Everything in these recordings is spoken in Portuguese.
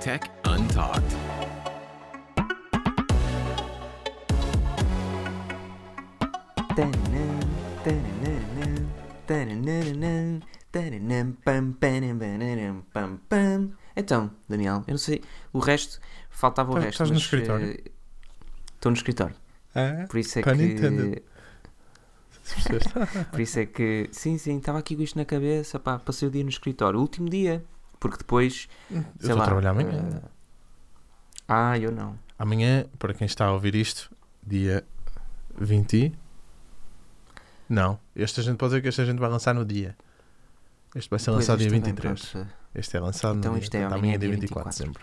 Tech Untalked. Então, Daniel, eu não sei, o resto, faltava o Estás- resto. estás no escritório? eh, Estou no escritório. Ah, Por isso é Pun que. intended. Por isso é que. Sim, sim, estava aqui com isto na cabeça, pá, passei o dia no escritório. O último dia. Porque depois. eu sei vou lá, trabalhar amanhã. eh, ah, eu não. Amanhã, para quem está a ouvir isto, dia 20. e- Não, este a gente pode dizer que este a gente vai lançar no dia. Este vai ser Pois, lançado dia isto também, 23. pronto. Este é lançado Então no dia. isto é portanto, amanhã, amanhã é dia dia 24 de 24. dezembro.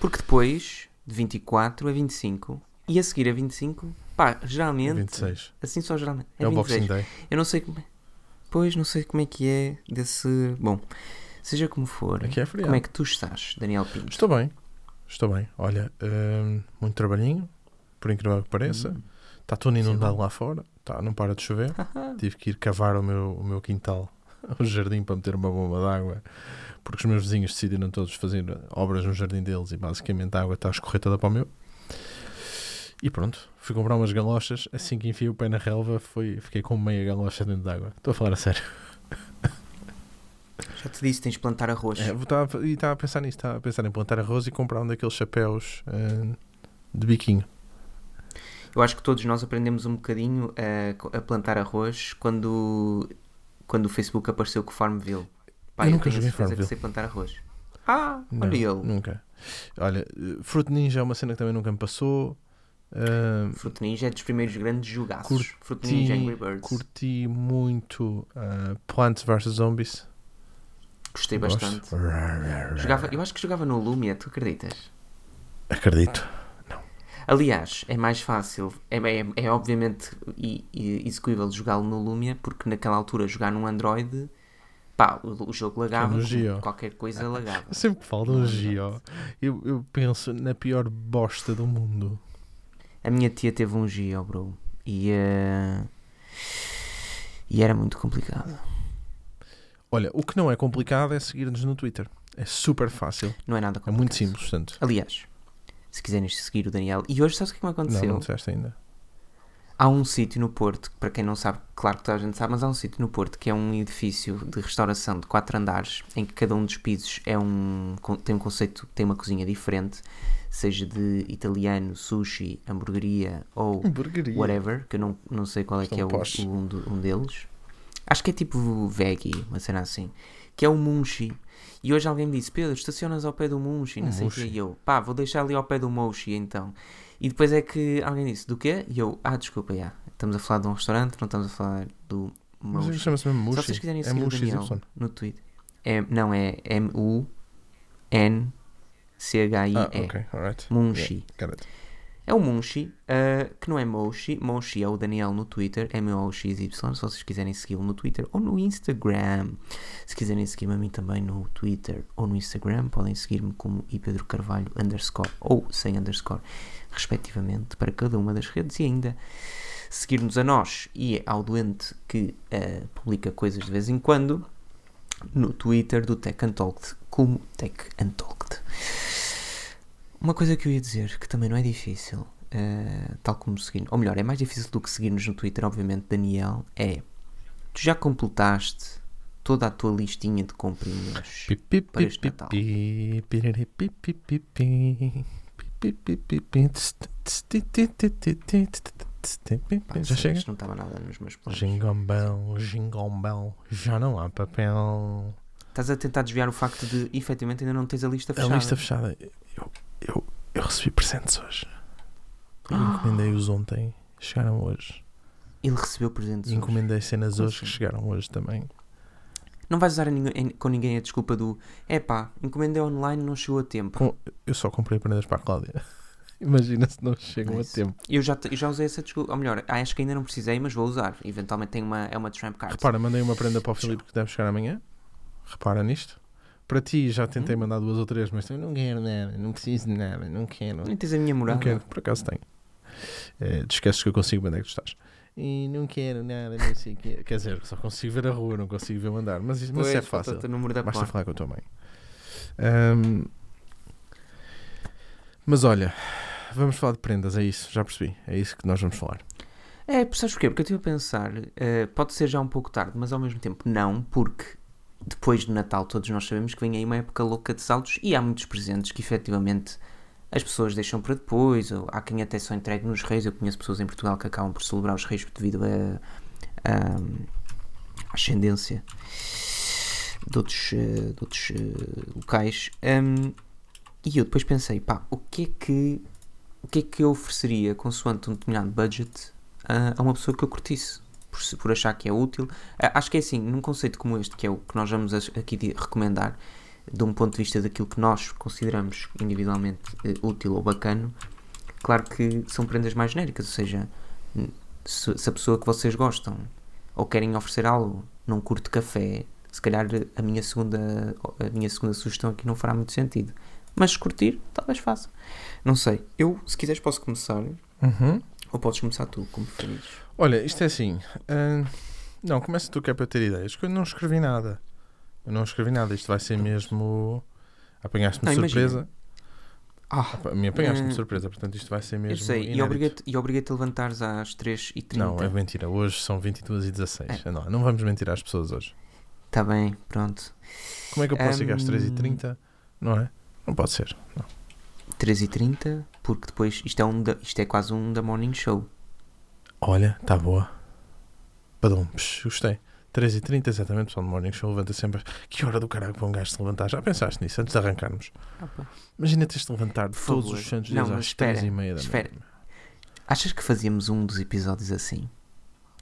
Porque depois, de 24 a 25, e a seguir a 25, pá, geralmente. 26. Assim só geralmente. É, É o 26. Boxing Day. Eu não sei como é. Pois, não sei como é que é desse. Bom, seja como for, Aqui é feriado. como é que tu estás, Daniel Pinto? Estou bem. Estou bem. Olha, hum, muito trabalhinho, por incrível que pareça. Hum. Está tudo é inundado bom. lá fora. Tá, não para de chover. Tive que ir cavar o meu, o meu quintal, o jardim, para meter uma bomba de água, porque os meus vizinhos decidiram todos fazer obras no jardim deles e basicamente a água está a escorrer toda para o meu. E pronto, fui comprar umas galochas. Assim que enfiei o pé na relva, foi, fiquei com meia galocha dentro de água. Estou a falar a sério. Já te disse, tens de plantar arroz. É, vou estar a- e estava a pensar nisso, estava a pensar em plantar arroz e comprar um daqueles chapéus ah, de biquinho. Eu acho que todos nós aprendemos um bocadinho a, a plantar arroz quando, quando o Facebook apareceu com o Farmville. Pá, Eu eu, nunca joguei que Farmville. sei plantar arroz. Ah, Não, olha ele. Nunca. Olha, eh, Fruit Ninja é uma cena que também nunca me passou. Ah, Fruit Ninja é dos primeiros grandes jogaços. Curti- Fruit Ninja Angry Birds. Curti muito ah, Plants vs Zombies. Gostei Gosto. bastante. Jogava, eu acho que jogava no Lumia, tu acreditas? Acredito. Aliás, é mais fácil, é, é, é obviamente execuível jogá-lo no Lumia, porque naquela altura jogar num Android, pá, o, jogo lagava, Geo. qualquer coisa lagava. Eu sempre que falo de um Geo, eu, eu penso na pior bosta do mundo. A minha tia teve um Geo, bro, e, eh, e era muito complicado. Olha, o que não é complicado é seguir-nos no Twitter. É super fácil. Não é nada É complicado. muito simples, portanto. Aliás, se quiserem seguir o Daniel, e hoje sabes o que é que me Não, aconteceu? não disseste ainda. Há um sítio no Porto, para quem não sabe, claro que toda a gente sabe, mas há um sítio no Porto que é um edifício de restauração de quatro andares, em que cada um dos pisos é um, tem um conceito, tem uma cozinha diferente, seja de italiano, sushi, hamburgueria ou Hamburgueria. whatever, que eu não, não sei qual é Estão que é o, um, um deles. Acho que é tipo veggie, uma cena assim, que é o Munchi. E hoje alguém me disse, Pedro, estacionas ao pé do Munchi, não Um sei o que, Munchi? e eu, pá, vou deixar ali ao pé do Moshi então. E depois é que alguém disse, do quê? E eu, ah, desculpa, já, estamos a falar de um restaurante, não estamos a falar do Mas Moshi. chama-se mesmo Se Mushi. vocês quiserem É seguir o Mushi Daniel Y. no Twitter, é, não, é M-U-N-C-H-I-E. Ah, ok, alright. Yeah. É o Munchi, uh, que não é Moshi. Moshi é o Daniel no Twitter, M-O-X-Y, se vocês quiserem segui-lo no Twitter ou no Instagram. Se quiserem seguir-me a mim também no Twitter ou no Instagram, podem seguir-me como Pedro Carvalho underscore ou sem underscore, respectivamente, para cada uma das redes e ainda seguir-nos a nós e ao doente que uh, publica coisas de vez em quando no Twitter do Tech Untalked como Tech Untalked. Uma coisa que eu ia dizer, que também não é difícil, eh, tal como seguir, ou melhor, é mais difícil do que seguir-nos no Twitter, obviamente, Daniel, é tu já completaste toda a tua listinha de comprinhas Pi, para este Natal. Pá. Já chega? Não estava nada nos meus planos. Jingle bell, já não há papel. Estás a tentar desviar o facto de, efetivamente, ainda não tens a lista A fechada. lista fechada. Eu, eu, eu recebi presentes hoje. Eu Ah. encomendei-os ontem, chegaram hoje. Ele recebeu presentes E hoje. encomendei cenas Como hoje que assim? chegaram hoje também. Não vais usar a em- com ninguém a desculpa do é pá, encomendei online não chegou a tempo. Com- Eu só comprei prendas para a Cláudia. Imagina se não chegam Nice. a tempo. Eu já, te- eu já usei essa desculpa, ou melhor, acho que ainda não precisei, mas vou usar. Eventualmente tem uma, é uma tramp card. Repara, mandei uma prenda para o Filipe que deve chegar amanhã. Repara nisto. Para ti já tentei Hum. mandar duas ou três, mas eu não quero nada, não preciso de nada, não quero. Nem tens a minha morada. Não quero, por acaso tenho. Eh, te esqueces que eu consigo onde é que tu estás. e não quero nada, não sei o quê. Quer dizer, só consigo ver a rua, não consigo ver o andar. Mas, isso- mas isso é Pois, fácil. Basta porta. falar com a tua mãe. Ahm, mas olha, vamos falar de prendas, é isso, já percebi. É isso que nós vamos falar. É, sabes porquê? Porque eu estive a pensar, eh, pode ser já um pouco tarde, mas ao mesmo tempo não, porque depois de Natal todos nós sabemos que vem aí uma época louca de saldos e há muitos presentes que efetivamente as pessoas deixam para depois, ou há quem até só entregue nos reis. Eu conheço pessoas em Portugal que acabam por celebrar os reis devido a, a ascendência de outros, eh, de outros eh, locais. Hum, e eu depois pensei, pá, o que é que, o que, é que eu ofereceria consoante um determinado budget a, a uma pessoa que eu curtisse? Por, por achar que é útil. Acho que é assim, num conceito como este, que é o que nós vamos aqui recomendar, de um ponto de vista daquilo que nós consideramos individualmente eh, útil ou bacano, claro que são prendas mais genéricas, ou seja, se, a pessoa que vocês gostam ou querem oferecer algo não curte café, se calhar a minha segunda, a minha segunda sugestão aqui não fará muito sentido. Mas curtir, talvez faça. Não sei. Eu, se quiseres, posso começar. Ou podes começar tu, como preferires. Olha, isto é assim. ah, não, começa tu que é para eu ter ideias. que Eu não escrevi nada. Eu não escrevi nada. Isto vai ser mesmo. Apanhaste-me de surpresa. Ah, mim apanhaste-me de Hum, surpresa, portanto isto vai ser mesmo. eu sei. E inédito. e obriga-te a levantares às 3h30. Não, é mentira. Hoje são 22 e 16. É. Não, não vamos mentir às pessoas hoje. Tá bem, pronto. Como é que eu posso chegar às Hum. 3h30? Não é? Não pode ser. Não. 3h30, porque depois isto é, um da, isto é quase um da morning show. Olha, está boa. Padum, psh, gostei. 3h30, exatamente, pessoal do Morning Show levanta sempre. Que hora do caralho para um gajo se levantar? Já pensaste nisso antes de arrancarmos? Imagina teres de levantar Por todos favor. os santos Não, dias mas às espera, 3h30 da espera. manhã. Achas que fazíamos um dos episódios assim?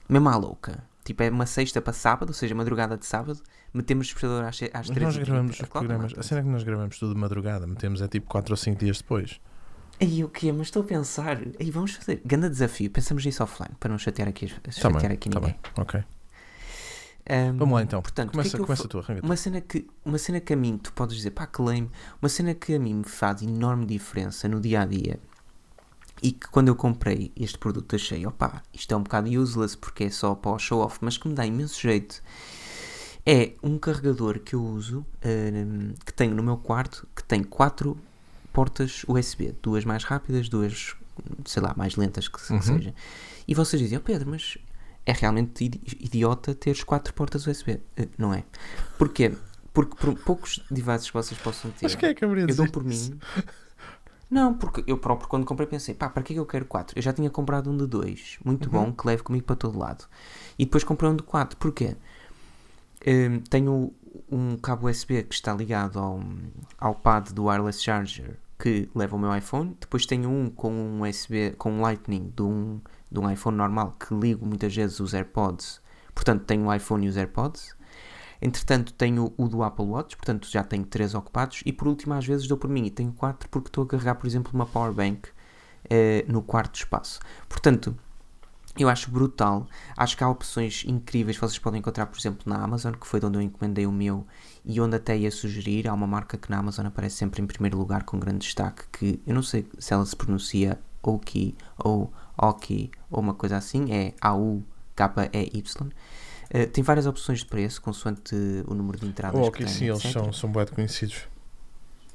Mesmo à louca. Tipo, é uma sexta para sábado, ou seja, madrugada de sábado, metemos o despertador às, às Mas 3 nós gravamos os programas. não, A cena é que nós gravamos tudo de madrugada, metemos é tipo 4 ou 5 dias depois. Aí o quê? Mas estou a pensar. Aí vamos fazer. Ganda desafio. Pensamos nisso offline, para não chatear aqui, Tá chatear bem, aqui tá ninguém. bem, ok. Ahm, Vamos lá então. Portanto, o que é começa que começa tu, arranca. Uma cena, que, uma cena que a mim, tu podes dizer, pá, que lame, uma cena que a mim me faz enorme diferença no dia a dia e que quando eu comprei este produto achei, opá, isto é um bocado useless porque é só para o show off, mas que me dá imenso jeito. É um carregador que eu uso, ahm, que tenho no meu quarto, que tem quatro portas USB, duas mais rápidas, duas, sei lá, mais lentas que, que Uhum. seja. E vocês dizem, oh Pedro, mas é realmente idi- idiota teres quatro portas USB. Eh, não é? Porquê? Porque por poucos devices que vocês possam ter, Mas quem é que de eu dou por isso? mim. Não, porque eu próprio quando comprei pensei, pá, para que é que eu quero quatro? Eu já tinha comprado um de dois, muito Uhum. bom, que leve comigo para todo lado. E depois comprei um de quatro. Porquê? Hum, tenho um cabo USB que está ligado ao, ao pad do wireless charger que leva o meu iPhone. Depois tenho um com um USB, com um Lightning de um, de um iPhone normal que ligo muitas vezes os AirPods. Portanto, tenho o iPhone e os AirPods. Entretanto, tenho o do Apple Watch, portanto já tenho três ocupados. E por último, às vezes dou por mim e tenho quatro porque estou a carregar, por exemplo, uma power bank eh, no quarto espaço. Portanto, eu acho brutal. Acho que há opções incríveis que vocês podem encontrar, por exemplo, na Amazon, que foi de onde eu encomendei o meu e onde até ia sugerir. Há uma marca que na Amazon aparece sempre em primeiro lugar com grande destaque, que eu não sei se ela se pronuncia Oki ou Oki ou uma coisa assim, é A-U-K-E-Y. Eh, tem várias opções de preço, consoante o número de entradas Oh, que ok, tem, sim, eles etc. são, são bem conhecidos.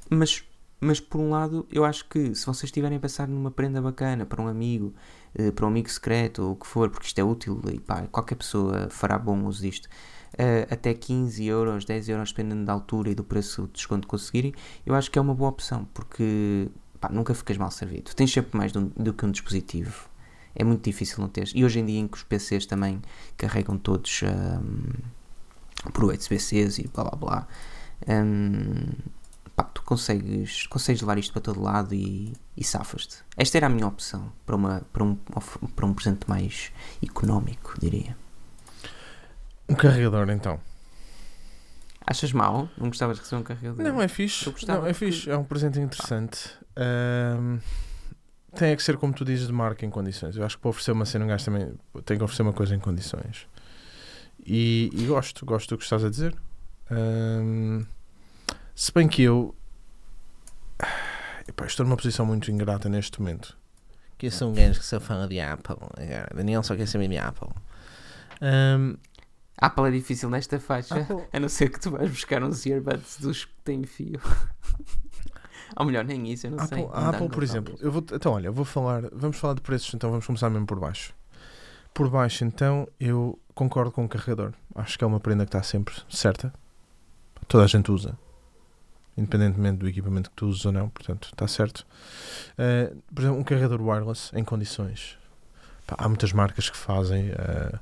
Mas, mas por um lado, eu acho que se vocês estiverem a pensar numa prenda bacana para um amigo, eh, para um amigo secreto ou o que for, porque isto é útil e pá, qualquer pessoa fará bom uso disto, eh, até 15 euros, 10 euros, dependendo da altura e do preço de desconto que conseguirem, eu acho que é uma boa opção, porque pá, nunca ficas mal servido. Tens sempre mais um- do que um dispositivo. É muito difícil não teres. E hoje em dia em que os PCs também carregam todos ahm, por USB-Cs e blá blá blá. ahm, pá, tu consegues, consegues levar isto para todo lado e, e safas-te. Esta era a minha opção para, uma, para, um, para um presente mais económico, diria. Um carregador, então. Achas mal? Não gostavas de receber um carregador? Não, é fixe. Não, é fixe. É um presente interessante. Ahm, tem é que ser, como tu dizes, de marca em condições. Eu acho que para oferecer uma cena, um gajo também tem que oferecer uma coisa em condições. E, e gosto, gosto do que estás a dizer. Ahm, se bem que eu. Epá, estou numa posição muito ingrata neste momento. que eu sou um gajo que só fala de Apple. Daniel só quer saber de Apple. Ahm, Apple é difícil nesta faixa, Apple- a não ser que tu vais buscar uns earbuds dos que têm fio. Ou melhor, nem isso, eu não sei. Apple, Um a Apple, por exemplo, eu vou, então olha, vou falar, vamos falar de preços, então vamos começar mesmo por baixo. Por baixo, então, eu concordo com o carregador. Acho que é uma prenda que está sempre certa. Toda a gente usa. Independentemente do equipamento que tu uses ou não, portanto, está certo. Uh, por exemplo, um carregador wireless em condições. Pá, há muitas marcas que fazem. Uh,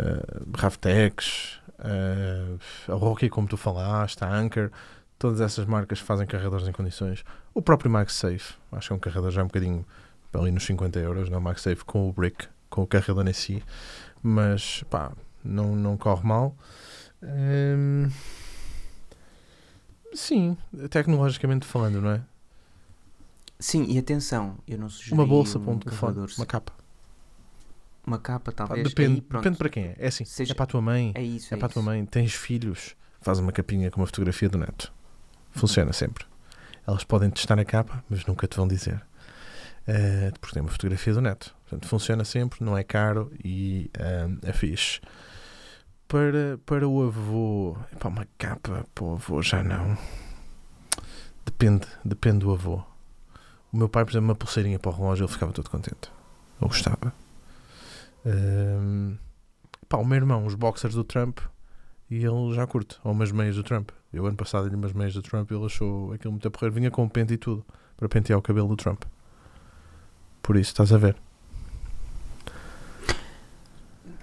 uh, Ravtex, uh, a Rocky, como tu falaste, a Anker. Todas essas marcas fazem carregadores em condições. O próprio MagSafe, acho que é um carregador já um bocadinho ali nos 50 euros, não? MagSafe com o brick, com o carregador em si, mas pá, não, não corre mal. Hum, sim, tecnologicamente falando, não é? Sim, e atenção, eu não sugeri Uma bolsa um para um telefone, uma capa. Uma capa, talvez. depende, Aí, pronto, depende para quem é. É assim, Seja- é para a tua mãe, É isso, é, é, para a tua mãe, tens filhos, faz uma capinha com uma fotografia do neto. Funciona sempre. Elas podem testar a capa, mas nunca te vão dizer. Eh, porque tem uma fotografia do neto. Portanto, funciona sempre, não é caro e eh, é fixe. Para, para o avô, epá, uma capa para o avô já não. Depende, depende do avô. O meu pai, por exemplo, uma pulseirinha para o relógio, ele ficava todo contente. Eu gostava. Ehm, pá, o meu irmão, os boxers do Trump, e ele já curte. Ou umas meias do Trump. Eu, ano passado, dei umas meias do Trump e ele achou aquilo muito a porrer. Vinha com pente e tudo para pentear o cabelo do Trump. Por isso, estás a ver.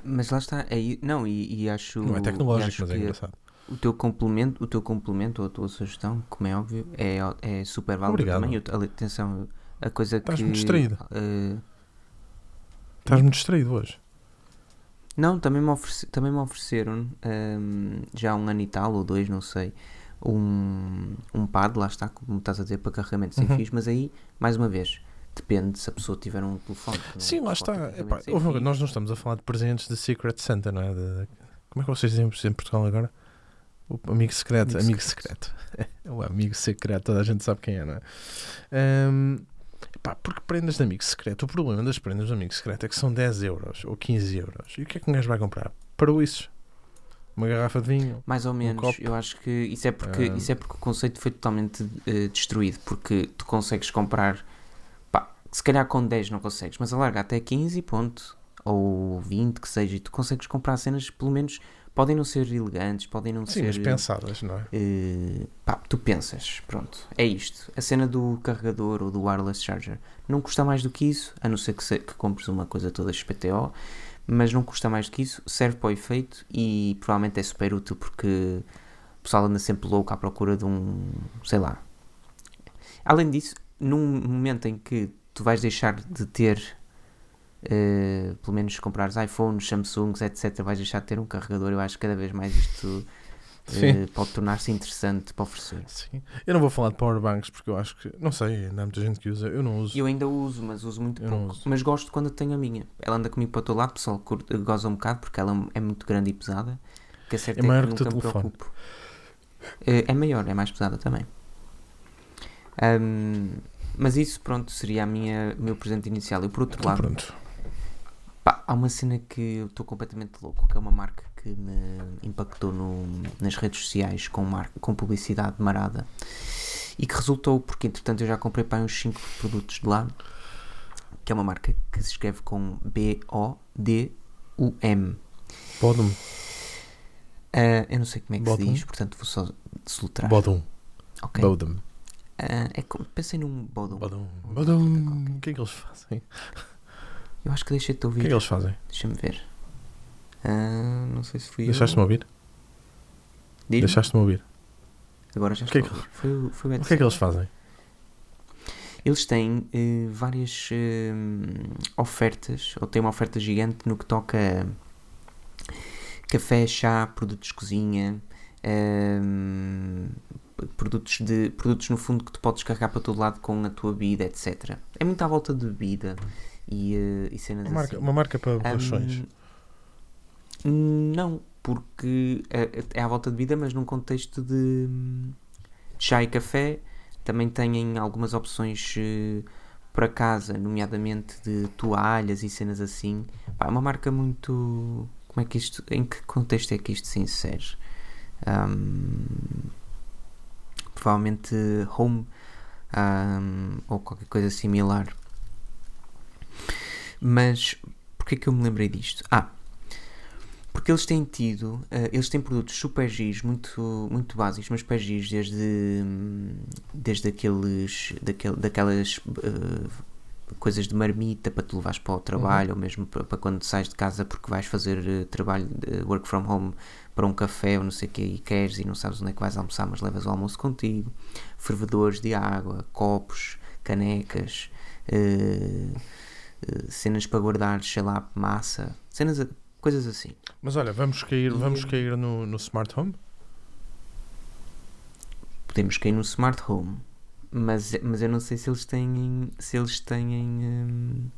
Mas lá está, é, não, e, e acho. Não é tecnológico, mas é engraçado. O teu complemento, o teu complemento ou a tua sugestão, como é óbvio, é, é super válido Obrigado. também. Eu- atenção, a coisa que. distraído. eh, Estás-me distraído hoje. não, também me, oferece- também me ofereceram ehm, já há um ano e tal, ou dois, não sei, um, um pad, lá está, como estás a dizer, para carregamento sem Uhum. fios, mas aí, mais uma vez, depende se a pessoa tiver um telefone. Sim, lá está. Epá, fios. nós não estamos a falar de presentes de Secret Santa, não é? De- de- como é que vocês dizem em Portugal agora? O amigo secreto. Amigo Amigo secreto. o amigo secreto, toda a gente sabe quem é, não é? Ahm, pá, porque prendas de amigo secreto, o problema das prendas de amigo secreto é que são 10 euros ou 15 euros. E o que é que um gajo vai comprar? Para isso. Uma garrafa de vinho. Mais ou menos, copo. eu acho que isso é porque, Ah. isso é porque o conceito foi totalmente eh, destruído, porque tu consegues comprar, pá, se calhar com 10 não consegues, mas alarga até 15 ponto, ou 20 que seja, e tu consegues comprar cenas, pelo menos, podem não ser elegantes, podem não Sim, ser... mas pensadas, não é? eh, pá, tu pensas, pronto, é isto. A cena do carregador ou do wireless charger não custa mais do que isso, a não ser que, se- que compres uma coisa toda XPTO, mas não custa mais do que isso, serve para o efeito e provavelmente é super útil porque o pessoal anda sempre louco à procura de um, sei lá. Além disso, num momento em que tu vais deixar de ter, eh, pelo menos comprares iPhones, Samsungs, etc., vais deixar de ter um carregador, eu acho que cada vez mais isto eh, pode tornar-se interessante para oferecer. Sim. Eu não vou falar de powerbanks porque eu acho que. Não sei, ainda há muita gente que usa. Eu não uso. Eu ainda uso, mas uso muito Eu pouco. uso. Mas gosto quando tenho a minha. Ela anda comigo para todo lado, o pessoal goza um bocado porque ela é muito grande e pesada. Que a certa É maior que que o teu nunca me telefone. preocupo. Eh, É maior, é mais pesada também. Ahm, mas isso, pronto, seria a minha, o meu presente inicial. E por outro Então, lado, pronto. Pá, há uma cena que eu estou completamente louco, que é uma marca que me impactou no- nas redes sociais com, mar, com publicidade marada e que resultou, porque entretanto eu já comprei para uns 5 produtos de lá, que é uma marca que se escreve com B-O-D-U-M. Bodum. Ah, eu não sei como é que Bodum? se diz, portanto vou só soltar. Bodum. Ok. Bodum. Ah, é como, pensei num bodum. Bodum. Um Bodum. O que é que eles fazem? Eu acho que deixei-te O ouvir. que é que eles fazem? Deixa-me ver. Ah, não sei se fui Deixaste-me ouvir? Diz-me. Deixaste-me ouvir. Agora já O que é estou a ouvir. Foi, o- foi o O que é que eles fazem? Eles têm eh, várias eh, ofertas, ou têm uma oferta gigante no que toca café, chá, produtos de cozinha, ehm, produtos, de, produtos no fundo que tu podes carregar para todo lado com a tua bebida, etc. É muito à volta de bebida e, eh, e cenas Uma marca, assim. uma marca para relações. não, porque é, é à volta de vida, mas num contexto de hum, chá e café. Também têm algumas opções eh, para casa, nomeadamente de toalhas e cenas assim. Pá, é uma marca muito. Como é que isto. Em que contexto é que isto se insere? Ahm, provavelmente home ahm, ou qualquer coisa similar. Mas porquê que eu me lembrei disto? Ah, porque eles têm tido, eh, eles têm produtos super giros, muito, muito básicos, mas super giros, desde, desde aqueles, daquel, daquelas eh, coisas de marmita para tu levares para o trabalho, ou mesmo para, para quando sais de casa porque vais fazer eh, trabalho de work from home para um café ou não sei o que e queres e não sabes onde é que vais almoçar, mas levas o almoço contigo, fervedores de água, copos, canecas, eh, eh, cenas para guardar, sei lá, massa, cenas, a- coisas assim. Mas olha, vamos cair, E- vamos cair no, no Smart Home? podemos cair no smart home mas, mas eu não sei se eles têm se eles têm hum,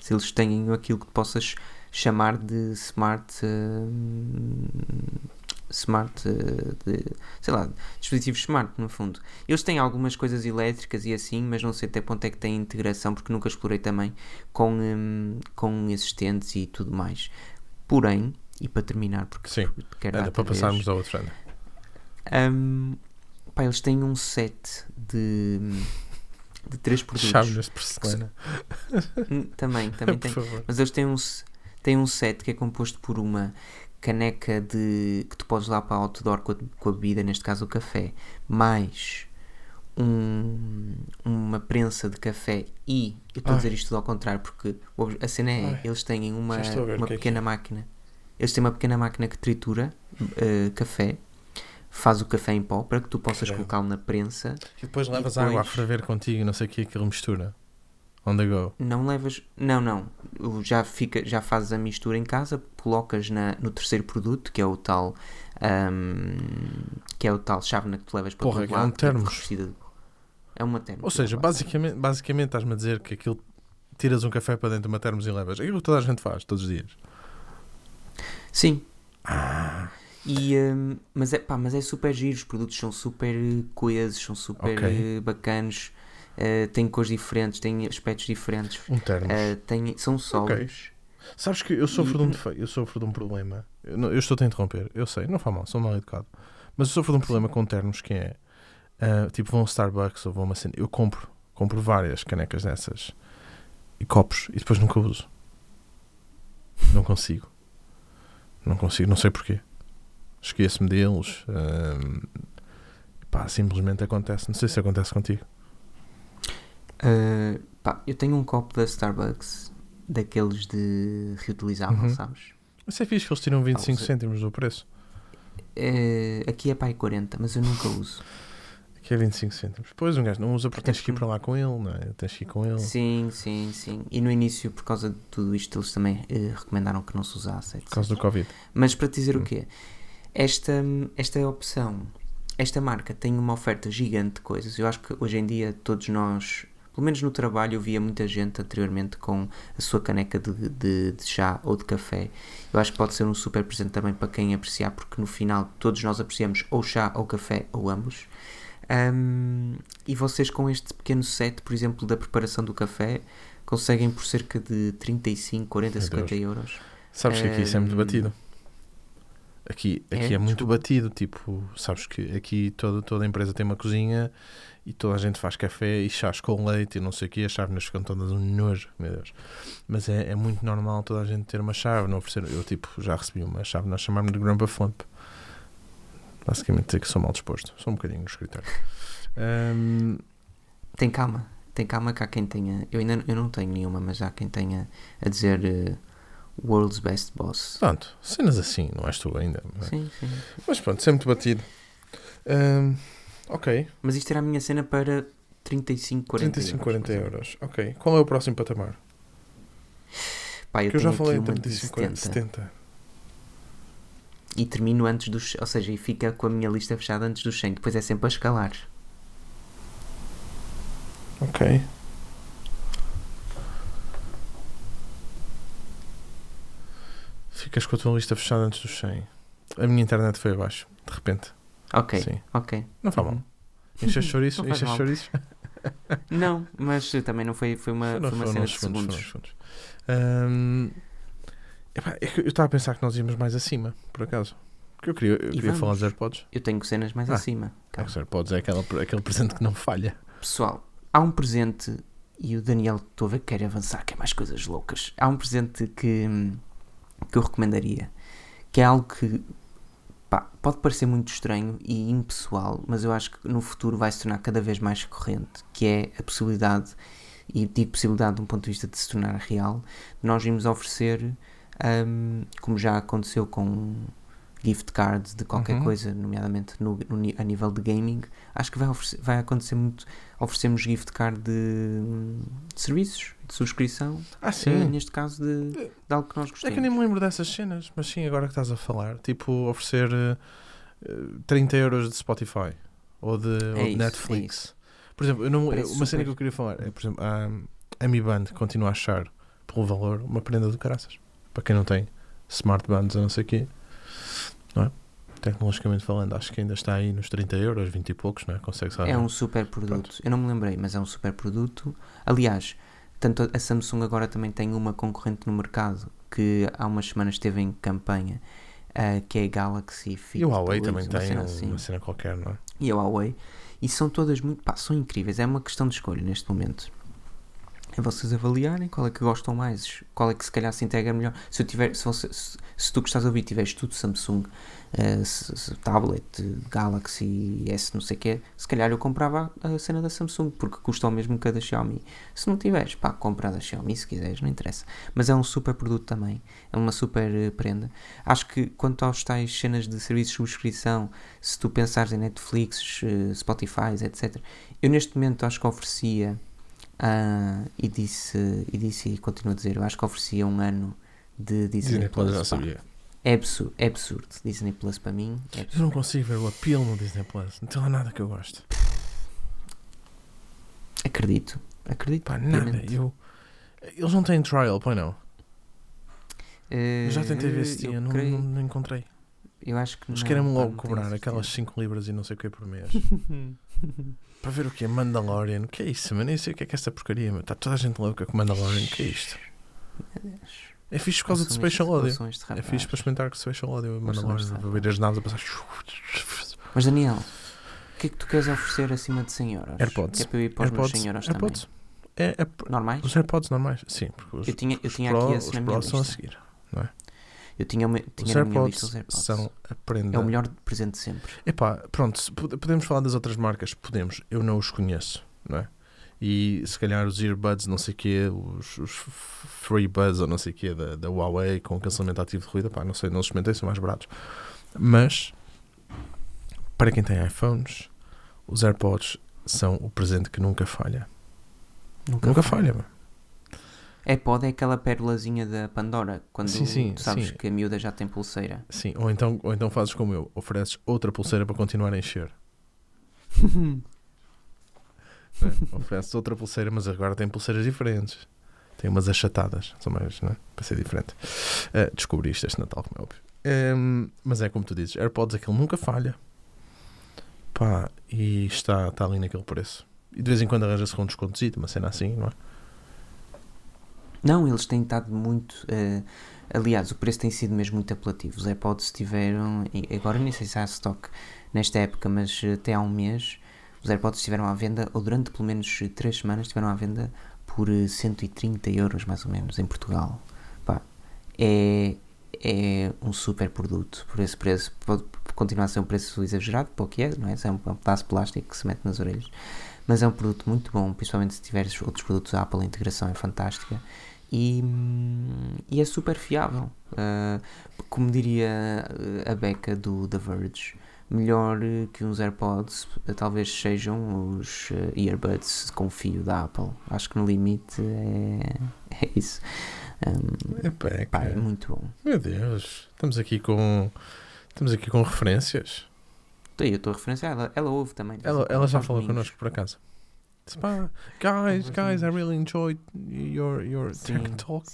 se eles têm aquilo que possas chamar de smart hum, smart uh, de, sei lá, dispositivos smart no fundo eles têm algumas coisas elétricas e assim mas não sei até ponto é que têm integração porque nunca explorei também com, hum, com assistentes e tudo mais porém e para terminar porque Sim. quero para passarmos a outra. Anda. Hum, pá, eles têm um set de, de três produtos. Chaves de porcelana. Hum, Também, também Por tem. favor. Mas eles têm um, têm um set que é composto por uma caneca de que tu podes lá para outdoor com a, com a bebida, neste caso o café, mais um- uma prensa de café e eu estou a dizer isto tudo ao contrário porque a cena é, Ai. eles têm uma, uma é que pequena máquina eles têm uma pequena máquina que tritura eh, café faz o café em pó para que tu possas colocá-lo na prensa E depois E levas água a depois- ferver contigo e não sei o que aquilo mistura. On the go. Não levas. Não, não. O- Já, fica, já fazes a mistura em casa, colocas na, no terceiro produto, que é o tal. ahm, que é o tal chávena que tu levas para Porra, todo é um lado, termos. É uma termos. Ou seja, basicamente, basicamente estás-me a dizer que aquilo tiras um café para dentro de uma termos e levas. É aquilo que toda a gente faz todos os dias. Sim. Ah, E, ahm, mas, é, pá, mas é super giro, os produtos são super coesos, são super Ok. eh, bacanos, eh, têm cores diferentes, têm aspectos diferentes, um eh, têm, são sólidos. Sabes que eu sofro E- de um defeito, eu sofro de um problema. Eu, não- eu estou a interromper, eu sei, não faz mal, sou mal educado. Mas eu sofro de um problema com termos que é ah, tipo, vou a um Starbucks ou vou a uma cena. Eu compro, compro várias canecas dessas e copos e depois nunca uso. Não consigo. Não consigo, não sei porquê. Esqueço-me deles. ah, pá, simplesmente acontece. Não sei se acontece contigo. Uh, pá, eu tenho um copo da Starbucks, daqueles de reutilizável, Uhum. sabes? Mas é fixe que eles tiram 25 você- cêntimos do preço. Uh, aqui é para aí 40, mas eu nunca uso. Aqui é 25 cêntimos. Depois um gajo não usa porque tens que ir para lá com ele, não é? Tens que ir com ele. Sim, sim, sim. E no início, por causa de tudo isto, eles também eh, recomendaram que não se usasse. etc. Por causa do Covid. Mas para te dizer Hum. o quê? Esta, esta opção, esta marca tem uma oferta gigante de coisas. Eu acho que hoje em dia todos nós, pelo menos no trabalho, eu via muita gente anteriormente com a sua caneca de, de, de chá ou de café. Eu acho que pode ser um super presente também para quem apreciar, porque no final todos nós apreciamos ou chá ou café ou ambos. Ahm, e vocês com este pequeno set, por exemplo, da preparação do café, conseguem por cerca de 35, 40, Meu 50 euros. Sabes que aqui isso é muito batido. Aqui, aqui é, É? muito batido. Tipo, sabes que aqui toda, toda a empresa tem uma cozinha e toda a gente faz café e chás com leite e não sei o quê. As chávenas ficam todas um nojo, meu Deus. Mas é, é muito normal toda a gente ter uma chave. Não oferecer, eu, tipo, já recebi uma chave a chamar-me de Grandpa Flump. Basicamente dizer que sou mal disposto. Sou um bocadinho no escritório. Hum, Tem calma, tem calma que há quem tenha. Eu ainda eu não tenho nenhuma, mas há quem tenha a dizer eh, World's Best Boss. pronto, cenas assim, não és tu ainda. é? Sim, sim. Mas pronto, muito batido. Hum, ok, Mas isto era a minha cena para 35, 40 35, euros. 40 euros. Ok, qual é o próximo patamar? Pá, eu que eu já falei aqui em uma de 35, 40, 70. 70. E termino antes dos. Ou seja, e fica com a minha lista fechada antes dos 100. Depois é sempre a escalar. Ok. Ficas com a tua lista fechada antes dos 100. A minha internet foi abaixo, de repente. Ok, Sim. ok. Não faz mal. Enches chouriços, Não mal. chouriços. Não, mas também não foi, foi uma, Foram- foi uma cena de segundos, segundos. epá, é eu estava a pensar que nós íamos mais acima, por acaso. Porque eu queria, eu queria falar dos AirPods. Eu tenho cenas mais Ah. acima. É Calma. os AirPods é aquela, aquele presente que não falha. Pessoal, há um presente e o Daniel, estou a ver que quer avançar, quer mais coisas loucas. Há um presente que, que eu recomendaria, que é algo que pá, pode parecer muito estranho e impessoal, mas eu acho que no futuro vai se tornar cada vez mais recorrente, que é a possibilidade, e digo possibilidade de um ponto de vista de se tornar real, nós irmos oferecer, hum, como já aconteceu com gift cards de qualquer Uhum. coisa, nomeadamente no, no a nível de gaming, acho que vai, oferecer- vai acontecer muito oferecemos gift card de, de serviços, de subscrição, Ah, eh, sim. neste caso de, de algo que nós É gostamos. que eu nem me lembro dessas cenas, mas sim, agora que estás a falar, tipo, oferecer eh, eh, 30 euros de Spotify ou de, ou de É isso, é Netflix. Por exemplo, não, uma cena super. que eu queria falar é, por exemplo, a, a Mi Band continua a achar, pelo valor, uma prenda de caraças. Para quem não tem smart bands ou não sei o quê, não é? Tecnologicamente falando, acho que ainda está aí nos 30 euros, 20 e poucos, não é? Consegue É um super produto. Eu não me lembrei, mas é um super produto. Aliás, tanto a Samsung agora também tem uma concorrente no mercado que há umas semanas esteve em campanha, eh, que é a Galaxy Fit. E o Huawei Plus, também uma tem cena assim. uma cena qualquer, não é? e a Huawei e são todas muito pá, são incríveis é uma questão de escolha neste momento é vocês avaliarem qual é que gostam mais qual é que se calhar se integra melhor. Se eu tiver se, você- se, se tu estás a ouvir tiveres tudo Samsung eh, se- tablet Galaxy S não sei o que se calhar eu comprava a a cena da Samsung porque custa o mesmo que a da Xiaomi. Se não tiveres pá compra a da Xiaomi se quiseres não interessa. Mas é um super produto também é uma super eh, prenda. Acho que quanto aos tais cenas de serviços de subscrição se tu pensares em Netflix, eh, Spotify, etc. Eu neste momento acho que oferecia ah, e disse e disse e continuo a dizer, eu acho que oferecia um ano de Disney, Disney Plus, já sabia. É absurdo, é absurdo. Disney Plus para mim é Eu não consigo ver o apelo no Disney Plus. Não tem lá nada que eu gosto. Acredito, acredito. Pá, nada. Eu... Eles não têm trial, pois não. Eh, Eu já tentei ver se tinha, não, creio- não, encontrei. eu acho que Eles querem-me logo cobrar aquelas 5 libras e não sei o que por mês. Para ver o que é Mandalorian. O que é isso, mano? Nem sei o que é que é esta porcaria. meu. Está toda a gente louca com Mandalorian. O que é isto? É fixe por causa Relações- Special Audio. É fixe para experimentar com Special Audio. Mandalorian. Para ver as naves a passar. Mas Daniel, o que é que tu queres oferecer acima de 100 euros? AirPods. Que é para eu ir para os meus 100 euros AirPods. É, é, também. Normais? os AirPods normais. Sim, porque os, Eu tinha, eu os tinha Pro, aqui os esse na Pro minha são a lista. seguir. Eu tinha, uma- Os tinha na minha AirPods, os AirPods. são a prenda. É o melhor presente de sempre. Epá, pronto, podemos falar das outras marcas? Podemos, eu não os conheço, não é? E se calhar os earbuds, não sei o quê, os, os Free Buds ou não sei o quê da, da Huawei com cancelamento ativo de ruído, pá, não sei, não os experimentei, são mais baratos. Mas, para quem tem iPhones, os AirPods são o presente que nunca falha. Nunca, falha, AirPod é aquela pérolazinha da Pandora. Quando Sim, sim, tu sabes sim. que a miúda já tem pulseira. Sim, ou então, ou então fazes como eu, ofereces outra pulseira para continuar a encher. é? Ofereces outra pulseira, mas agora tem pulseiras diferentes. Tem umas achatadas, são mais, não é? Para ser diferente. Eh, descobri isto este Natal, como é óbvio. Ehm, mas é como tu dizes, AirPods aquilo nunca falha. Pá, e está, está ali naquele preço. E de vez em quando arranja-se com um descontozito, uma cena assim, não é? Não, eles têm estado muito. eh, aliás, o preço tem sido mesmo muito apelativo. Os AirPods tiveram. Agora nem sei se há stock nesta época, mas eh, até há um mês os AirPods estiveram à venda, ou durante pelo menos 3 semanas, estiveram à venda por eh, 130 euros mais ou menos em Portugal. Pá, é, é um super produto por esse preço. Pode continuar a ser um preço exagerado para o que é, não é? É um, é um pedaço de plástico que se mete nas orelhas. Mas é um produto muito bom, principalmente se tiveres outros produtos Apple, a integração é fantástica e, e é super fiável. Uh, como diria a Becca do The Verge, melhor que uns AirPods talvez sejam os uh, earbuds com fio da Apple. Acho que no limite é, é isso. Um, Epá, é pá, é que- muito bom. Meu Deus, estamos aqui com. Estamos aqui com referências. Eu estou a referenciar, ela, ela ouve também. Ela, ela já falou domingos. connosco por acaso. Guys, guys, I really enjoyed your, your talk.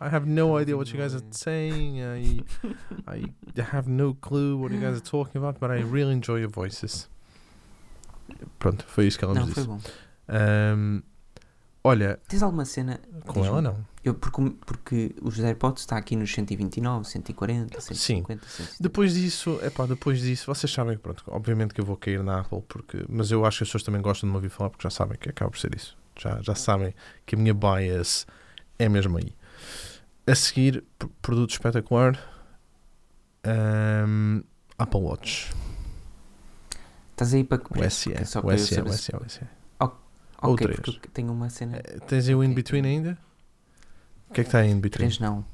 I have no idea what you guys are saying. I, I have no clue what you guys are talking about, but I really enjoy your voices. Pronto, foi isso que ela Não, nos foi bom. Ahm, um, olha, Tens alguma cena? com ela não. Eu, porque, porque os AirPods está aqui nos 129, 140, 150, 170. Depois disso, é pá, depois disso, vocês sabem que, pronto, obviamente que eu vou cair na Apple, porque, mas eu acho que as pessoas também gostam de me ouvir falar porque já sabem que acaba por ser isso. Já, já sabem que a minha bias é mesmo aí. A seguir, produto espetacular, ahm, Apple Watch, Estás aí para que o preço? SE, Porque só o SE, o se- SE, o SE. Ok, ou três. porque tenho uma cena. Eh, Tens aí o in-between ainda? O que é que está aí in-between? 3 não.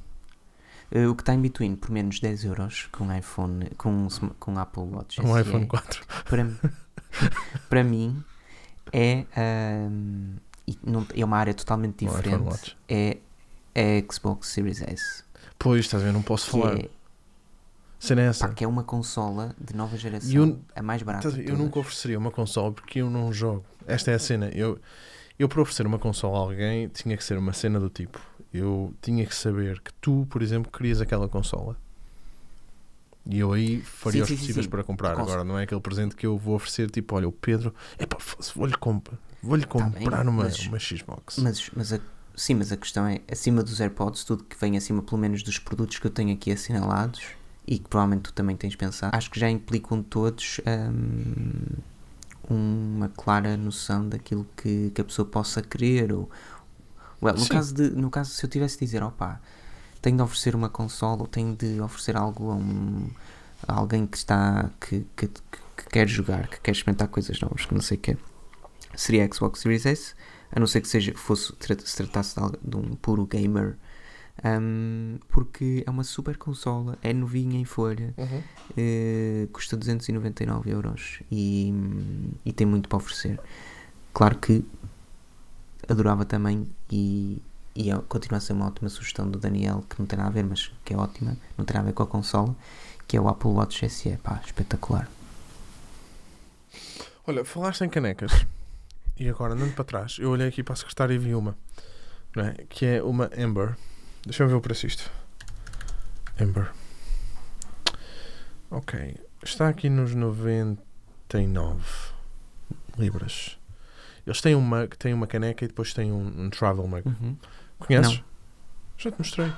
Eh, o que está em between por menos 10 euros com iPhone, com, com Apple Watch. Um SE, iPhone 4. Para, mim- para mim é, e não- é uma área totalmente Um diferente. Watch. é é a Xbox Series S. Pois, estás a ver, não posso Que falar. é, Cena é essa. pá, que é uma consola de nova geração. Eu- a mais barata. Eu nunca ofereceria uma console porque eu não jogo. Esta é a cena. Eu, eu para oferecer uma console a alguém tinha que ser uma cena do tipo. Eu tinha que saber que tu, por exemplo, querias aquela consola. E eu aí faria Sim, os possíveis para comprar. Cons- Agora não é aquele presente que eu vou oferecer tipo, olha, o Pedro, epá, vou-lhe comp vou-lhe Tá bem, comprar uma, mas- uma Xbox. Mas, mas a, sim, mas a questão é, acima dos AirPods, tudo que vem acima, pelo menos dos produtos que eu tenho aqui assinalados e que provavelmente tu também tens pensado, acho que já implicam todos hum, uma clara noção daquilo que, que a pessoa possa querer. Ou, well, no, Sim. caso de, no caso, se eu tivesse de dizer, opá, tenho de oferecer uma consola ou tenho de oferecer algo a, um, a alguém que está que, que, que- que quer jogar, que quer experimentar coisas novas, que não sei o quê, seria a Xbox Series S a não ser que seja, fosse, se tratasse de, de um puro gamer, hum, porque é uma super consola, é novinha em folha, Uhum. eh, custa 299 euros e, e tem muito para oferecer. Claro que adorava também e, e é- continua a ser uma ótima sugestão do Daniel, que não tem nada a ver, mas que é ótima, não tem nada a ver com a consola, que é o Apple Watch SE, pá, espetacular. Olha, falaste em canecas e agora andando para trás, eu olhei aqui para a secretária e vi uma, não é? que é uma Amber. Deixa-me ver o preço disto. Amber. Ok. Está aqui nos 99 libras. Eles têm um mug, têm uma caneca e depois têm um, um travel mug. Uhum. Conheces? Não. Já te mostrei.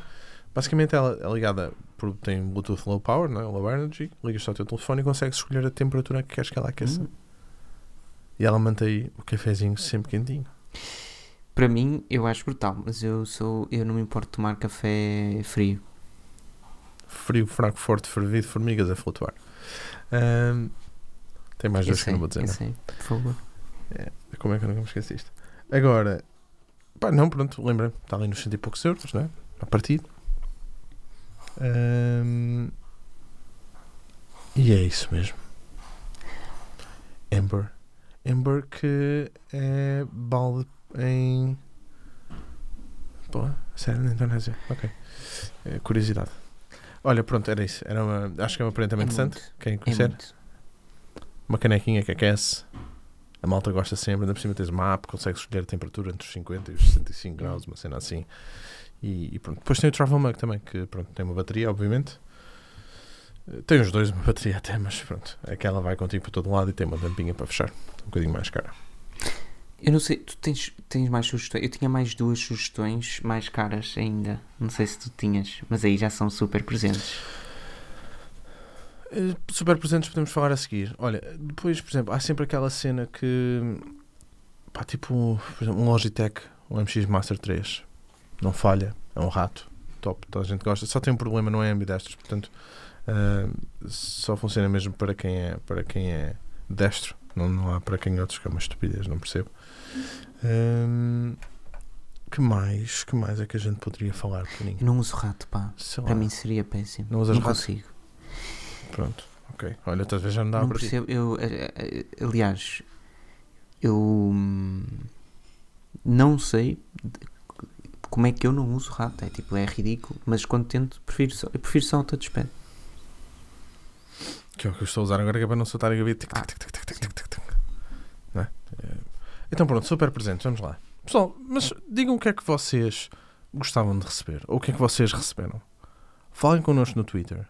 Basicamente ela é ligada por, tem Bluetooth low power, não é? low energy, ligas só o teu telefone e consegues escolher a temperatura que queres que ela aqueça. Hum. E ela mantém o cafezinho sempre quentinho. Para mim, eu acho brutal, mas eu sou, eu não me importo de tomar café frio. Frio, fraco, forte, fervido, formigas a flutuar. Ahm, tem mais dois que não vou dizer, não. sei, por favor. Como é que eu nunca me esqueci isto? Agora, pá, não, pronto, lembra está ali nos cento e poucos euros, não é? A partir. Ahm, e é isso mesmo. Amber. Amber que é balde em. Pô, sério, na Indonésia. Ok. É, curiosidade. Olha, pronto, era isso. Era uma, acho que é uma aparentemente é interessante. muito, Quem é conhecer? muito. uma canequinha que aquece. A malta gosta sempre, ainda por cima tens uma app, consegues escolher a temperatura entre os 50 e os 65 graus, uma cena assim. E, e pronto. Depois tem o Travel Mug também, que pronto, tem uma bateria, obviamente. Eh, Tem os dois uma bateria até, mas pronto. Aquela vai contigo para todo lado e tem uma tampinha para fechar. Um bocadinho mais cara. Eu não sei, tu tens, tens mais sugestões? Eu tinha mais duas sugestões mais caras ainda. Não sei se tu tinhas, mas aí já são super presentes. Eh, Super presentes podemos falar a seguir. Olha, depois, por exemplo, há sempre aquela cena que pá, tipo, por exemplo, um Logitech, um MX Master 3, não falha, é um rato, top, toda a gente gosta. Só tem um problema, não é ambidestros, portanto, ah, só funciona mesmo para quem é, para quem é destro, não, não há para canhotos, que é uma estupidez, não percebo. Ahm, que mais? Que mais é que a gente poderia falar, Peninho? Eu não uso rato, pá. Sei Para lá. mim seria péssimo. Não usas não rato? consigo. Pronto, ok. Olha, talvez já não dá não percebo. Eu, eh, eh, aliás, eu hum, não sei como é que eu não uso rato. É tipo, é ridículo. Mas quando tento, prefiro só, eu prefiro só o touchpad. Que é o que eu estou a usar agora que é para não soltar a gaveta. Ah, é? Então pronto, super presentes, vamos lá. Pessoal, mas digam o que é que vocês gostavam de receber, ou o que é que vocês receberam. Falem connosco no Twitter.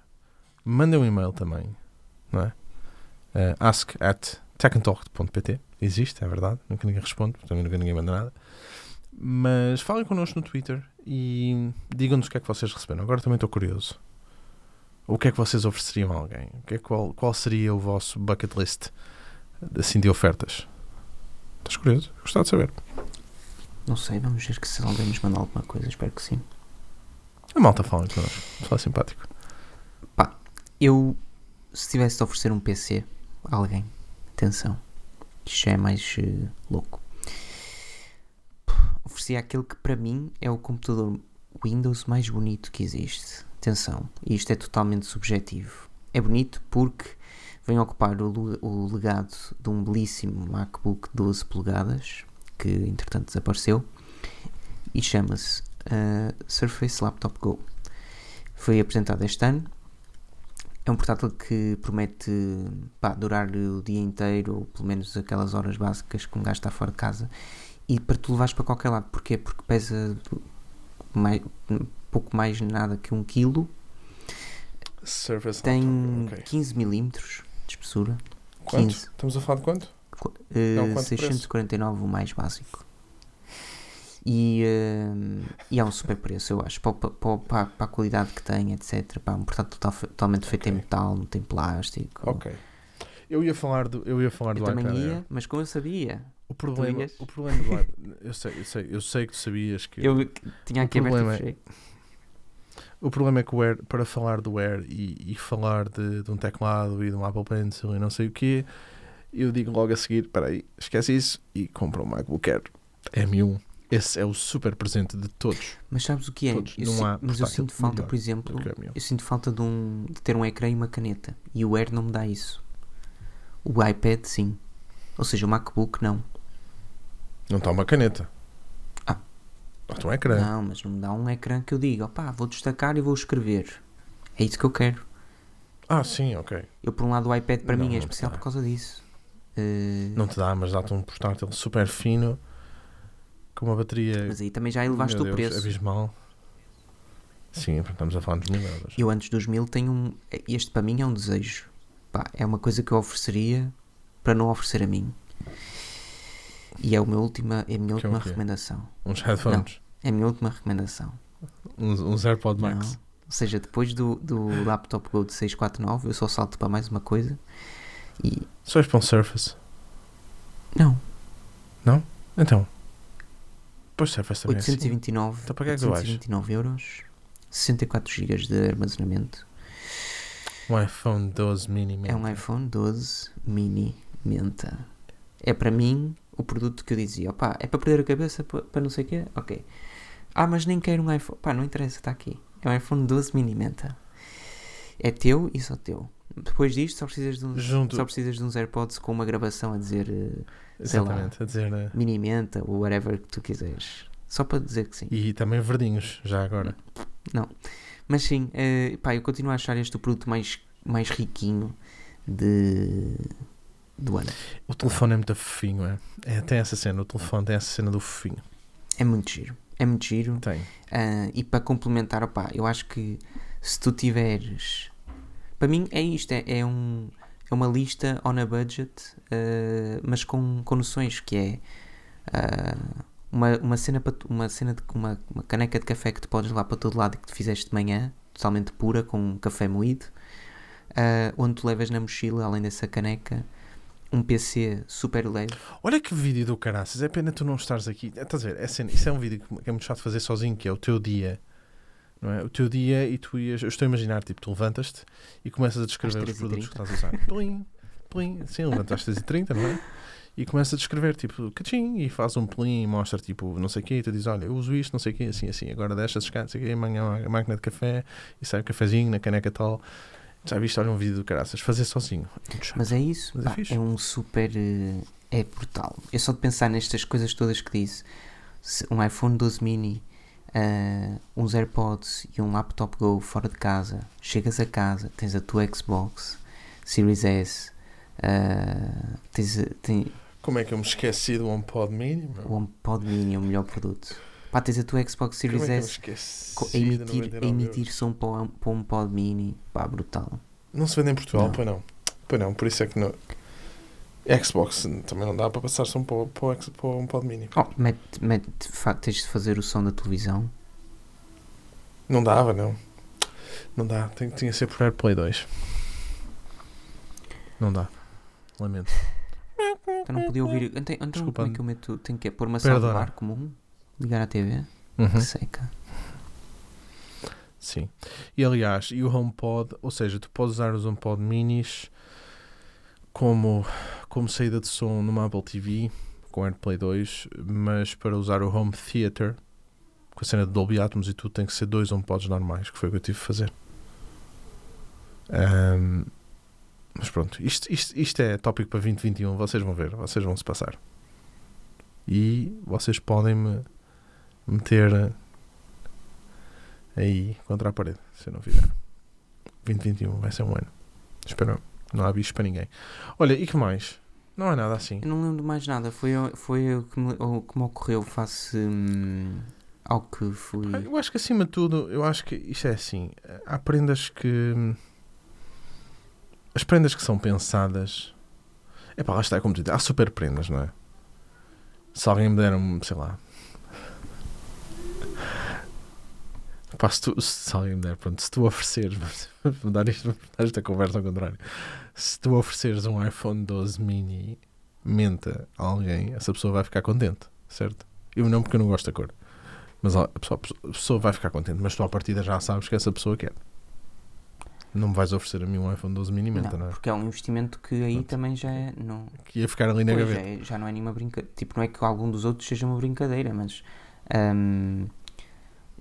Mandem um e-mail também, não é? Eh, ask at techandtalk.pt existe, é verdade. Nunca ninguém responde, também nunca ninguém manda nada. Mas falem connosco no Twitter e digam-nos o que é que vocês receberam. Agora também estou curioso. O que é que vocês ofereceriam a alguém? O que é, qual, qual seria o vosso bucket list assim, de ofertas? Estás curioso? Gostava de saber. Não sei, vamos ver que se alguém nos manda alguma coisa, espero que sim. A malta fala connosco. Fala simpático. Eu, se tivesse de oferecer um PC a alguém, atenção, isto já é mais eh, louco. Oferecia aquele que para mim é o computador Windows mais bonito que existe. Atenção, isto é totalmente subjetivo. É bonito porque vem ocupar o, o legado de um belíssimo MacBook 12 polegadas, que entretanto desapareceu, e chama-se eh, Surface Laptop Go. Foi apresentado este ano. É um portátil que promete pá, durar o dia inteiro, ou pelo menos aquelas horas básicas que um gajo está fora de casa, e para tu levares para qualquer lado. Porquê? Porque pesa mai- pouco mais nada que um quilo, Surface tem Laptop, ok. 15 milímetros de espessura, Quanto? 15. Estamos a falar de quanto? Qu- eh, Não, quanto 649 o mais básico. E, eh, e é um super preço, eu acho, para, o- para, o- para, para a qualidade que tem, etc. Pá, um portátil total- totalmente feito em Ok. metal, não tem plástico. Ok. Eu ia falar do, eu ia falar Eu do também iPad ia, Air. mas como eu sabia, O problema, o problema do iPad, eu sei, eu sei, eu sei que tu sabias que eu tinha o aqui e problema é-. O problema é que o Air, para falar do Air e, e falar de, de um teclado e de um Apple Pencil e não sei o quê, eu digo logo a seguir, espera aí, esquece isso e compra um MacBook Air M1. Esse é o super presente de todos. Mas sabes o que é? Todos, Eu não si- há mas eu sinto falta, por exemplo, do que o M1. eu sinto falta de, um, de ter um ecrã e uma caneta. E o Air não me dá isso. O iPad sim. Ou seja, o MacBook não. Não está uma caneta. Está um ecrã. Não, mas não me dá um ecrã que eu diga, opá, vou destacar e vou escrever. É isso que eu quero. Ah, sim, ok. Eu, por um lado, o iPad para Não, mim é especial por causa disso. Eh, Não te dá, mas dá-te um portátil super fino com uma bateria mas aí também já elevaste meu o Deus, preço. abismal. Sim, estamos a falar de mil euros. Eu antes dos mil tenho um. Este para mim é um desejo. Pá, é uma coisa que eu ofereceria para não oferecer a mim. E é, o meu última, é a minha Que é última quê? recomendação. Uns headphones, É a minha última recomendação. uns, uns AirPod Max. Não. Ou seja, depois do, do laptop Go de 649, eu só salto para mais uma coisa. E. Só és para um Surface. Não, Então. Pois Surface também é assim. 829, Então para que é que tu vais? 829 euros, 64 GB de armazenamento. Um iPhone 12 mini. É um menta. iPhone 12 mini menta. É para mim o produto que eu dizia, opá, é para perder a cabeça pa- para não sei o quê? Ok. Ah, mas nem quero um iPhone. Pá, não interessa, está aqui. É um iPhone 12 mini menta. É teu e só teu. Depois disto só precisas de, um, Junto. só precisas de uns AirPods com uma gravação a dizer eh, sei lá. Exatamente, a dizer. né? mini menta ou whatever que tu quiseres. Só para dizer que sim. E também verdinhos, já agora. Mas sim, eh, pá, eu continuo a achar este o produto mais, mais riquinho de, do ano. O telefone é muito fofinho, é? é? Tem essa cena, o telefone tem essa cena do fofinho. É muito giro. É muito giro. Tem. Ah, e para complementar, opá, eu acho que se tu tiveres. Para mim é isto, é, é, um, é uma lista on a budget, ah, mas com, com noções que é ah, uma, uma cena para uma cena de uma, uma caneca de café que tu podes levar para todo lado e que tu fizeste de manhã, totalmente pura, com um café moído, ah, onde tu levas na mochila, além dessa caneca, um PC super leve. Olha que vídeo do caraças, é pena tu não estares aqui. Estás a ver? É cena, isso é um vídeo que é muito chato de fazer sozinho, que é o teu dia. Não é? O teu dia e tu ias. Eu estou a imaginar, tipo, tu levantas-te e começas a descrever os 3h30. produtos que estás a usar. Plim, plim. Sim, levantas às 3h30, não é? E começa a descrever, tipo, cachim, e faz um plim e mostra, tipo, não sei o quê, e tu dizes, olha, eu uso isto, não sei o quê, assim, assim, agora deixa escadas, não sei o quê, amanhã a máquina de café, e sai o cafezinho na caneca tal. Já viste, olha um vídeo do caraças, fazer sozinho. É. Mas é isso, Mas é pá, é um super. eh, É brutal. É só de pensar nestas coisas todas que disse: se um iPhone 12 mini, eh, uns AirPods e um laptop Go fora de casa, chegas a casa, tens a tua Xbox Series S, eh, tens, tem, Como é que eu me esqueci do HomePod Mini? meu? o HomePod Mini é o melhor produto. Pá, tens a tua Xbox Series é eu me S a emitir, a 99 emitir som para o, para o HomePod Mini. Pá, brutal. Não se vende em Portugal, Não. pois não. Pois não, por isso é que não. Xbox também não dá para passar som para, para, para um pod mini. Oh, mete, mete, tens de fazer o som da televisão. Não dava, não. Não dá. Tem, tinha que ser por AirPlay 2. Não dá. Lamento. Então não podia ouvir. Então, então Desculpa. como é que eu meto? Tenho que pôr uma soundbar comum? Ligar à TV? Uhum. Que seca. Sim. E aliás, e o HomePod, ou seja, tu podes usar os HomePod minis como, como saída de som numa Apple TV com AirPlay 2, mas para usar o Home Theater com a cena de Dolby Atmos e tudo tem que ser dois HomePods normais, que foi o que eu tive de fazer. Ahm, mas pronto, isto, isto, isto é tópico para 2021, vocês vão ver, vocês vão se passar. E vocês podem me meter aí contra a parede, se eu não fizer. 2021 vai ser um ano. Espero. Não há bicho para ninguém. Olha, e que mais? Não há nada assim. Eu não lembro mais nada. Foi, foi o, que me, o que me ocorreu face hum, ao que fui. Ah, Eu acho que acima de tudo, eu acho que isto é assim. Há prendas que. As prendas que são pensadas. É pá, lá está, é como tu dizes, há super prendas, não é? Se alguém me der um, sei lá. Pá, se, tu, se alguém me der, pronto, se tu ofereceres, vamos mudar, isto, mudar esta conversa ao contrário. Se tu ofereceres um iPhone 12 mini menta a alguém, essa pessoa vai ficar contente, certo? Eu não, porque eu não gosto da cor. Mas a pessoa, a pessoa vai ficar contente, mas tu à partida já sabes que essa pessoa quer. Não me vais oferecer a mim um iPhone 12 mini menta, não, não, é? porque é um investimento que aí Pronto. também já é. Não, Que ia ficar ali na Pois, gaveta. é, já não é nenhuma brincadeira. Tipo, não é que algum dos outros seja uma brincadeira, mas hum,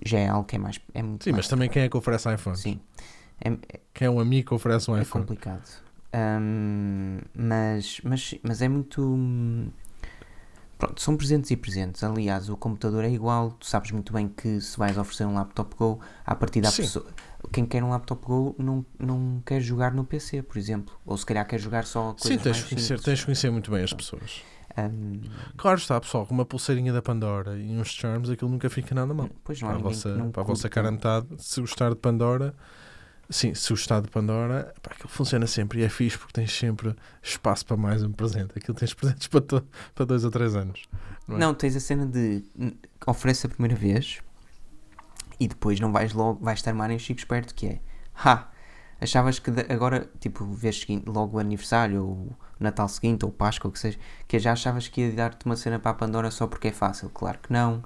já é algo que é mais. É muito Sim, mais- mas também quem é que oferece iPhone? Sim, é, é- Quem é um amigo que oferece um é iPhone? complicado. Hum, mas, mas, mas é muito. Pronto, são presentes e presentes. Aliás, o computador é igual. Tu sabes muito bem que se vais oferecer um laptop Go, a partir da pessoa. Quem quer um laptop Go não, não quer jogar no PC, por exemplo. Ou se calhar quer jogar só coisas Sim, tens de, conhecer, tens de conhecer muito bem as pessoas. Hum, Claro está, pessoal, com uma pulseirinha da Pandora e uns charms, aquilo nunca fica nada mal. pois não Para a vossa, não para a vossa se gostar de Pandora, sim, se gostar de Pandora, pá, aquilo funciona sempre e é fixe porque tens sempre espaço para mais um presente. Aquilo tens presentes para, to- para dois ou três anos. Não é? Não, tens a cena de hum, oferece a primeira vez e depois não vais logo, vais estar mais em chico esperto que é ha, achavas que agora, tipo, seguinte, logo o aniversário ou Natal seguinte ou Páscoa, ou o que seja, que já achavas que ia dar-te uma cena para a Pandora só porque é fácil, claro que não.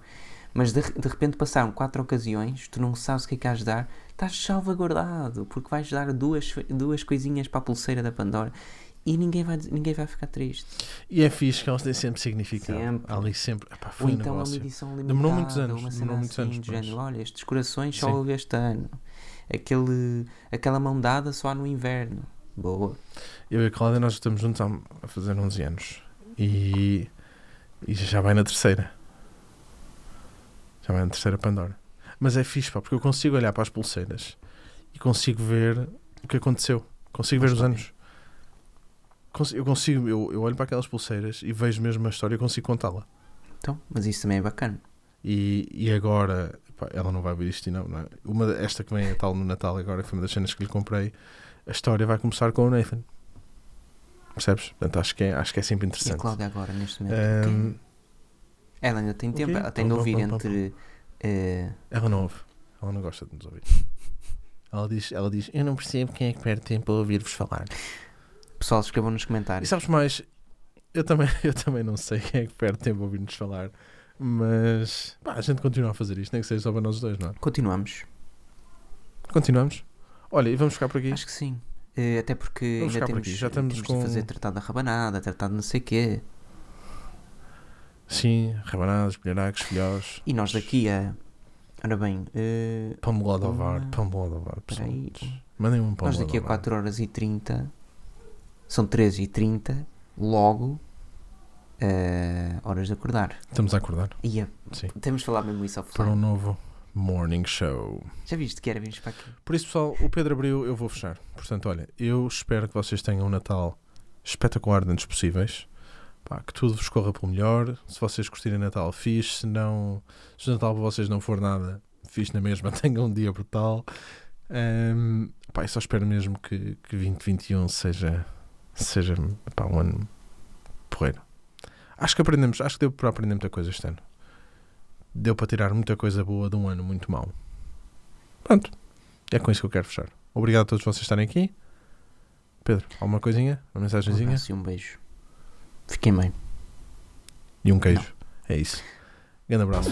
Mas de, de repente passaram quatro ocasiões, tu não sabes o que é que has de dar, estás salvaguardado, porque vais dar duas, duas coisinhas para a pulseira da Pandora e ninguém vai, ninguém vai ficar triste. E é fixe que elas têm sempre significado. Sempre. Ali sempre. Epá, foi Ou um então é uma negócio. edição limitada. Demorou muitos anos, Uma cena muitos assim, anos, género, olha, estes corações só houve este ano. Aquele, aquela mão dada só há no inverno. Boa. Eu e a Cláudia, nós estamos juntos há, a fazer 11 anos. E, e já vai na terceira. Já vai na terceira Pandora. Mas é fixe, pá, porque eu consigo olhar para as pulseiras e consigo ver o que aconteceu. Consigo ver os História. anos. Eu consigo, eu, eu olho para aquelas pulseiras e vejo mesmo a história e consigo contá-la. Então, mas isso também é bacana. E, e agora, pá, ela não vai ver isto não, não é? Uma, esta que vem a tal no Natal agora, foi uma das cenas que lhe comprei. A história vai começar com o Nathan. Percebes? Portanto, acho que é, acho que é sempre E a interessante. Cláudia agora, neste momento? Ahm, Ela ainda tem tempo, ela tem de ouvir entre. eh, ela não ouve. Ela não gosta de nos ouvir. Ela diz, ela diz Eu não percebo quem é que perde tempo a ouvir-vos falar. pessoal, escrevam nos E comentários. sabes mais? Eu também, eu também não sei quem é que perde tempo a ouvir-nos falar. Mas pá, a gente continua a fazer isto, nem que seja só para nós dois, não é? Continuamos. Continuamos. Olha, e vamos ficar por aqui. Acho que sim. Eh, até porque Vamos ainda por temos, aqui. Já estamos temos com- de fazer tratado da rabanada, tratado de não sei quê. Sim, rabanadas, bilharacos, filhós. E nós daqui a. Ora bem, eh, Pão de Uma- pão de. Peraí. Mandem um pão nós daqui a Lodovar. 4 horas e 30 são 13 e 30 logo eh, horas de acordar. Estamos a acordar E a- Sim. temos de falar mesmo isso para um novo Morning Show. Já viste que era virmos para aqui? Por isso, pessoal, o Pedro abriu, eu vou fechar. Portanto, olha, eu espero que vocês tenham um Natal espetacular dentro dos possíveis. Pá, que tudo vos corra pelo melhor. Se vocês curtirem Natal, fixe. Se não, se o Natal para vocês não for nada, fixe na mesma. Tenham um dia brutal. Ahm, pá, eu só espero mesmo que, que 2021 seja, seja pá, um ano porreiro. Acho que aprendemos, acho que deu para aprender muita coisa este ano. Deu para tirar muita coisa boa de um ano muito mau. Pronto. É com isso que eu quero fechar. Obrigado a todos vocês estarem aqui. Pedro, alguma coisinha? Uma Um mensagenzinha? abraço e um beijo. Fiquem bem. E um queijo. É isso. Grande abraço.